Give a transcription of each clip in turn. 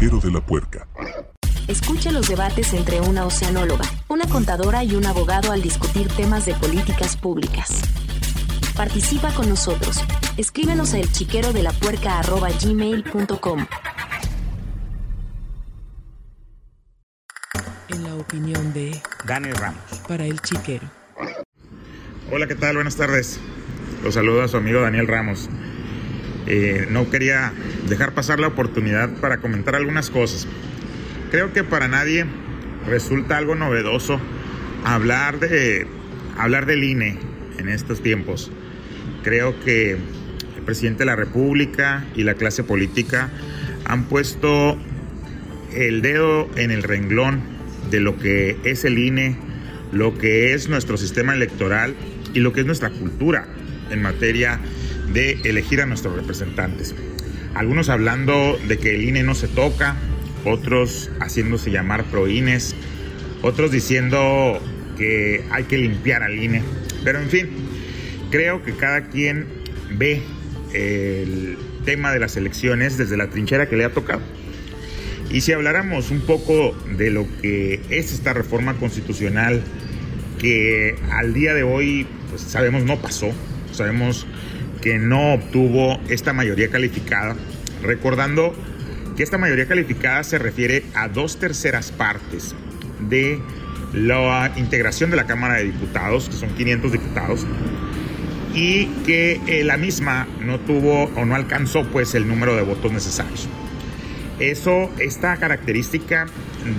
chiquero de la puerca. Escucha los debates entre una oceanóloga, una contadora y un abogado al discutir temas de políticas públicas. Participa con nosotros. Escríbenos a elchiquerodelapuerca.gmail.com En la opinión de Daniel Ramos. Para el Chiquero. Hola, ¿qué tal? Buenas tardes. Los saluda a su amigo Daniel Ramos. Eh, no quería dejar pasar la oportunidad para comentar algunas cosas. Creo que para nadie resulta algo novedoso hablar de hablar del INE en estos tiempos. Creo que el presidente de la República y la clase política han puesto el dedo en el renglón de lo que es el INE, lo que es nuestro sistema electoral y lo que es nuestra cultura en materia de elegir a nuestros representantes. Algunos hablando de que el INE no se toca, otros haciéndose llamar proines, otros diciendo que hay que limpiar al INE. Pero en fin, creo que cada quien ve el tema de las elecciones desde la trinchera que le ha tocado. Y si habláramos un poco de lo que es esta reforma constitucional que al día de hoy pues sabemos no pasó, sabemos que no obtuvo esta mayoría calificada, recordando que esta mayoría calificada se refiere a dos terceras partes de la integración de la Cámara de Diputados, que son 500 diputados, y que eh, la misma no tuvo o no alcanzó pues el número de votos necesarios. Eso, esta característica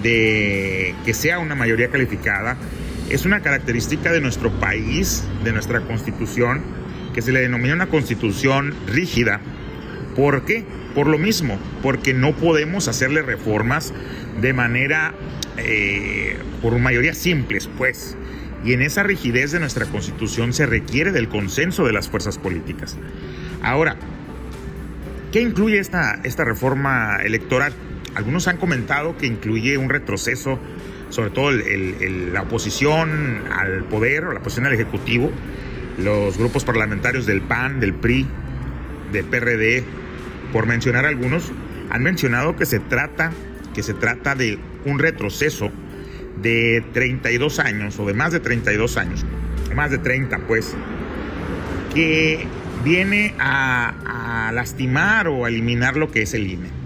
de que sea una mayoría calificada, es una característica de nuestro país, de nuestra constitución, que se le denomina una constitución rígida. ¿Por qué? Por lo mismo, porque no podemos hacerle reformas de manera, eh, por mayoría simples, pues. Y en esa rigidez de nuestra constitución se requiere del consenso de las fuerzas políticas. Ahora, ¿qué incluye esta, esta reforma electoral? Algunos han comentado que incluye un retroceso, sobre todo la oposición al poder o la oposición al Ejecutivo, los grupos parlamentarios del PAN, del PRI, del PRD, por mencionar algunos, han mencionado que se trata, que se trata de un retroceso de 32 años o de más de 32 años, más de 30 pues, que viene a, a lastimar o a eliminar lo que es el INE.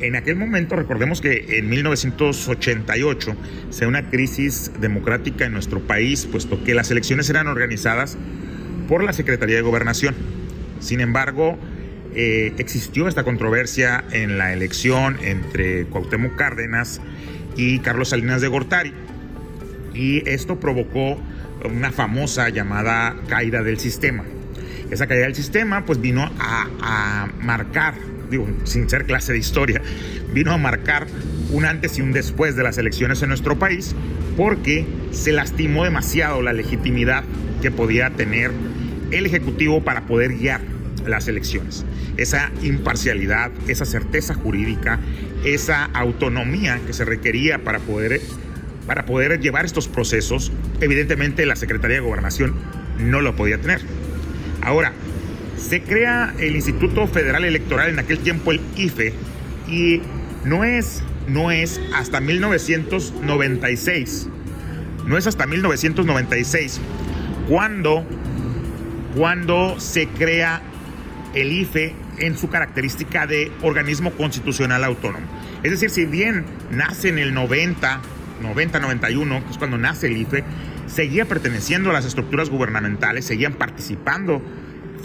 En aquel momento, recordemos que en 1988 se una crisis democrática en nuestro país, puesto que las elecciones eran organizadas por la Secretaría de Gobernación. Sin embargo, eh, existió esta controversia en la elección entre Cuauhtémoc Cárdenas y Carlos Salinas de Gortari. Y esto provocó una famosa llamada caída del sistema. Esa caída del sistema pues vino a marcar sin ser clase de historia, vino a marcar un antes y un después de las elecciones en nuestro país porque se lastimó demasiado la legitimidad que podía tener el Ejecutivo para poder guiar las elecciones. Esa imparcialidad, esa certeza jurídica, esa autonomía que se requería para poder, para poder llevar estos procesos, evidentemente la Secretaría de Gobernación no lo podía tener. Ahora, se crea el Instituto Federal Electoral, en aquel tiempo el IFE, y no es, no es hasta 1996, no es hasta 1996 cuando, cuando se crea el IFE en su característica de organismo constitucional autónomo. Es decir, si bien nace en el 90, 90-91, que es cuando nace el IFE, seguía perteneciendo a las estructuras gubernamentales, seguían participando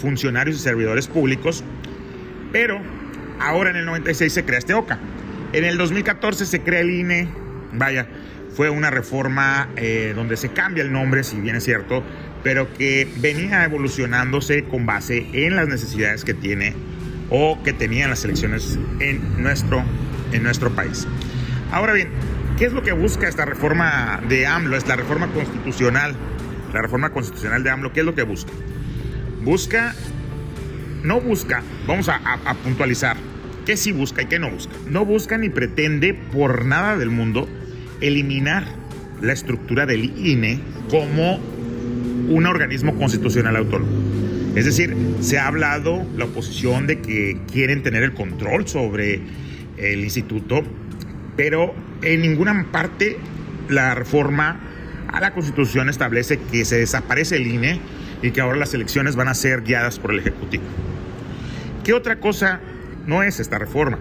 funcionarios y servidores públicos, pero ahora en el 96 se crea este OCA. En el 2014 se crea el INE, vaya, fue una reforma eh, donde se cambia el nombre, si bien es cierto, pero que venía evolucionándose con base en las necesidades que tiene o que tenían las elecciones en nuestro, en nuestro país. Ahora bien, ¿qué es lo que busca esta reforma de AMLO? Es la reforma constitucional. La reforma constitucional de AMLO, ¿qué es lo que busca? Busca, no busca, vamos a, puntualizar, qué sí busca y qué no busca. No busca ni pretende por nada del mundo eliminar la estructura del INE como un organismo constitucional autónomo. Es decir, se ha hablado la oposición de que quieren tener el control sobre el instituto, pero en ninguna parte la reforma a la Constitución establece que se desaparece el INE y que ahora las elecciones van a ser guiadas por el Ejecutivo. ¿Qué otra cosa no es esta reforma?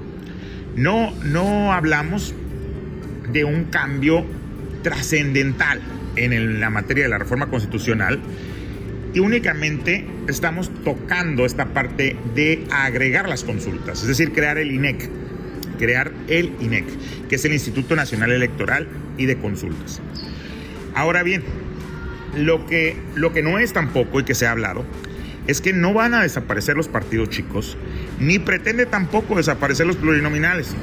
No, no hablamos de un cambio trascendental en la materia de la reforma constitucional y únicamente estamos tocando esta parte de agregar las consultas, es decir, crear el INEC, crear el INEC, que es el Instituto Nacional Electoral y de Consultas. Ahora bien, lo que, lo que no es tampoco y que se ha hablado es que no van a desaparecer los partidos chicos, ni pretende tampoco desaparecer los plurinominales.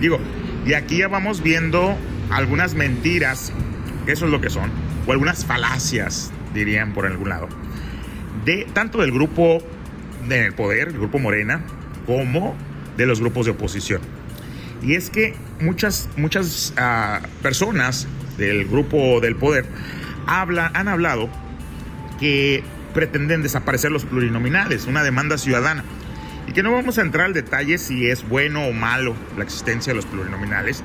Digo, y aquí ya vamos viendo algunas mentiras, que eso es lo que son, o algunas falacias, dirían por algún lado, de tanto del grupo del poder, el grupo Morena, como de los grupos de oposición. Y es que muchas, muchas uh, personas del grupo del poder habla, han hablado que pretenden desaparecer los plurinominales, una demanda ciudadana. Y que no vamos a entrar al detalle si es bueno o malo la existencia de los plurinominales,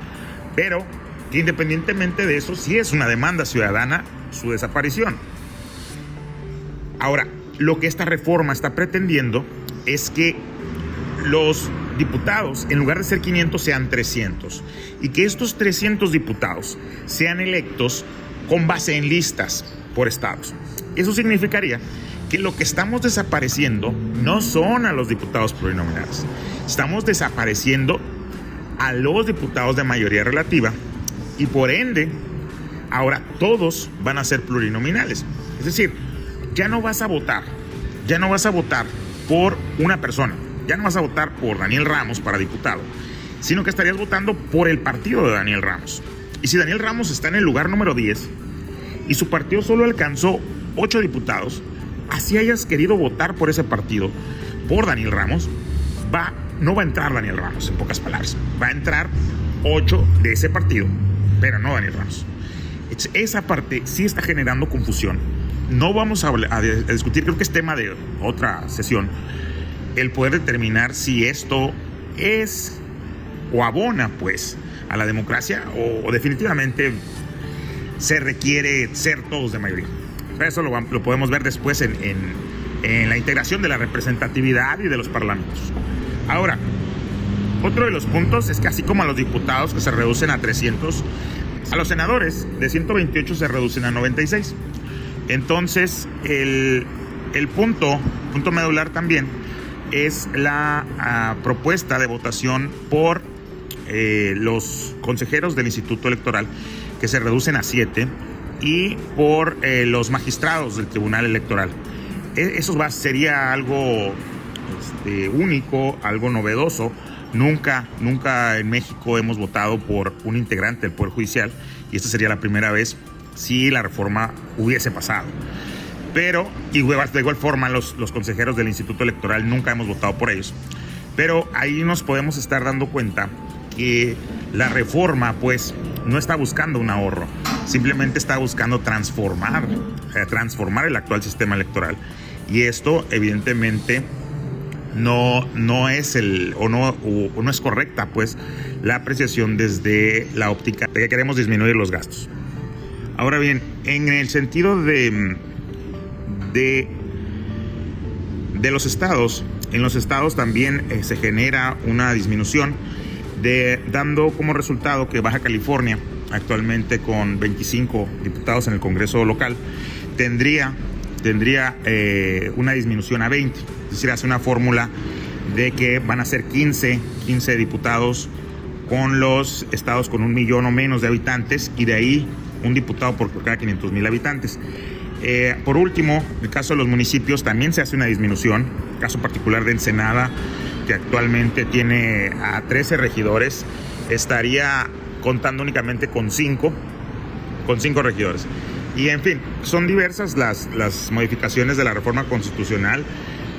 pero que independientemente de eso, sí es una demanda ciudadana su desaparición. Ahora, lo que esta reforma está pretendiendo es que los diputados, en lugar de ser 500, sean 300. Y que estos 300 diputados sean electos con base en listas por estados. Eso significaría que lo que estamos desapareciendo no son a los diputados plurinominales. Estamos desapareciendo a los diputados de mayoría relativa y por ende, ahora todos van a ser plurinominales. Es decir, ya no vas a votar, ya no vas a votar por una persona, ya no vas a votar por Daniel Ramos para diputado, sino que estarías votando por el partido de Daniel Ramos. Y si Daniel Ramos está en el lugar número 10 y su partido solo alcanzó 8 diputados, así hayas querido votar por ese partido, por Daniel Ramos, va, no va a entrar Daniel Ramos, en pocas palabras. Va a entrar 8 de ese partido, pero no Daniel Ramos. Esa parte sí está generando confusión. No vamos a, a discutir, creo que es tema de otra sesión, el poder determinar si esto es o abona pues a la democracia o, definitivamente se requiere ser todos de mayoría. Eso lo, lo podemos ver después en, la integración de la representatividad y de los parlamentos. Ahora, otro de los puntos es que así como a los diputados que se reducen a 300, a los senadores de 128 se reducen a 96. Entonces, el, el punto, punto medular también, es la uh, propuesta de votación por eh, los consejeros del Instituto Electoral, que se reducen a siete, y por eh, los magistrados del Tribunal Electoral. E, eso va, sería algo este, único, algo novedoso. Nunca, nunca en México hemos votado por un integrante del Poder Judicial y esta sería la primera vez si la reforma hubiese pasado. Pero, y de igual forma, los, los consejeros del Instituto Electoral nunca hemos votado por ellos. Pero ahí nos podemos estar dando cuenta que la reforma, pues, no está buscando un ahorro, simplemente está buscando transformar, eh, transformar el actual sistema electoral. Y esto, evidentemente, no, no es el o no, no es correcta pues la apreciación desde la óptica de que queremos disminuir los gastos. Ahora bien, en el sentido de, de, de los estados, en los estados también eh, se genera una disminución dando como resultado que Baja California, actualmente con 25 diputados en el Congreso local, tendría, tendría eh, una disminución a 20. Es decir, hace una fórmula de que van a ser 15, 15 diputados con los estados con un millón o menos de habitantes y de ahí un diputado por cada 500 mil habitantes. Eh, por último, en el caso de los municipios también se hace una disminución, caso particular de Ensenada, que actualmente tiene a 13 regidores, estaría contando únicamente con 5, con 5 regidores. Y en fin, son diversas las, las modificaciones de la reforma constitucional,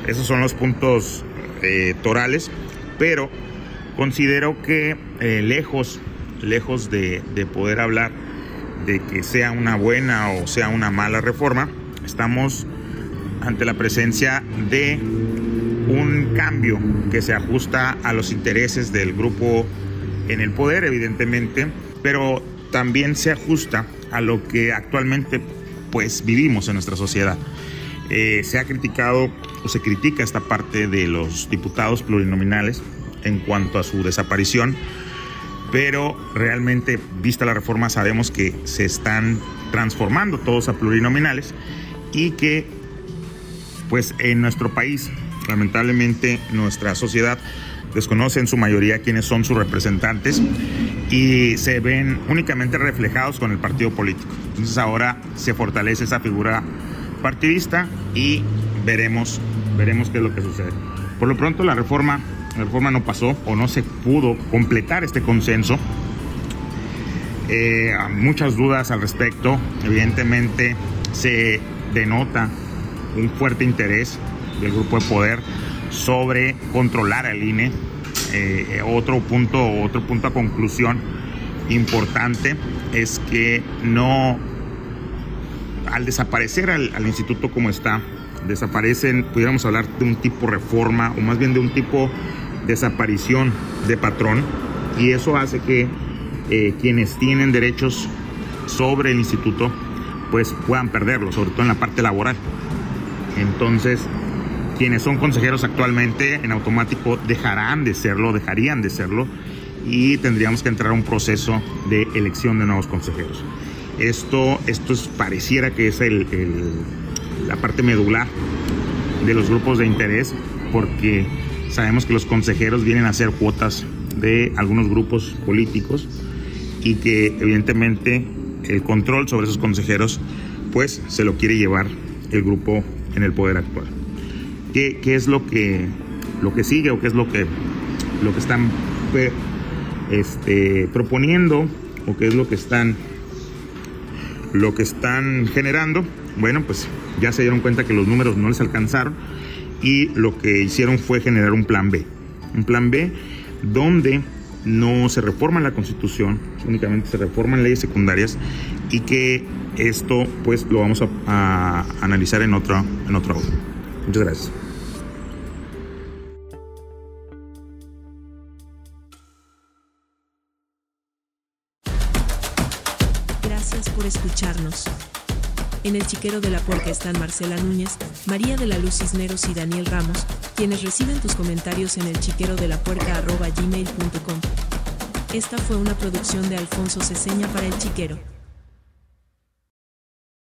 esos son los puntos eh, torales, pero considero que eh, lejos, lejos de, de poder hablar de que sea una buena o sea una mala reforma, estamos ante la presencia de un cambio que se ajusta a los intereses del grupo en el poder, evidentemente, pero también se ajusta a lo que actualmente pues vivimos en nuestra sociedad. Eh, se ha criticado o se critica esta parte de los diputados plurinominales en cuanto a su desaparición, pero realmente, vista la reforma, sabemos que se están transformando todos a plurinominales y que, pues en nuestro país, lamentablemente, nuestra sociedad desconoce en su mayoría quiénes son sus representantes y se ven únicamente reflejados con el partido político. Entonces ahora se fortalece esa figura partidista y veremos, veremos qué es lo que sucede. Por lo pronto la reforma, la reforma no pasó o no se pudo completar este consenso. Eh, muchas dudas al respecto. Evidentemente se denota un fuerte interés del grupo de poder sobre controlar al INE. Eh, otro punto, otro punto a conclusión importante es que no, al desaparecer al, al instituto como está, desaparecen, pudiéramos hablar de un tipo reforma o más bien de un tipo desaparición de patrón y eso hace que eh, quienes tienen derechos sobre el instituto pues puedan perderlo, sobre todo en la parte laboral. Entonces, quienes son consejeros actualmente en automático dejarán de serlo, dejarían de serlo y tendríamos que entrar a un proceso de elección de nuevos consejeros. Esto, esto es, pareciera que es el, la parte medular de los grupos de interés porque sabemos que los consejeros vienen a ser cuotas de algunos grupos políticos y que evidentemente el control sobre esos consejeros pues se lo quiere llevar el grupo en el poder actual. ¿Qué, es lo que, lo que sigue o qué es lo que, lo que están este, proponiendo o qué es lo que están lo que están generando? Bueno, pues ya se dieron cuenta que los números no les alcanzaron y lo que hicieron fue generar un plan B. Un plan B donde no se reforma la constitución, únicamente se reforman leyes secundarias y que esto pues lo vamos a, a analizar en otro, en otro audio. Muchas gracias. Gracias por escucharnos. En el chiquero de la puerca están Marcela Núñez, María de la Luz Cisneros y Daniel Ramos, quienes reciben tus comentarios en el chiquero de la gmail.com. Esta fue una producción de Alfonso Ceseña para el chiquero.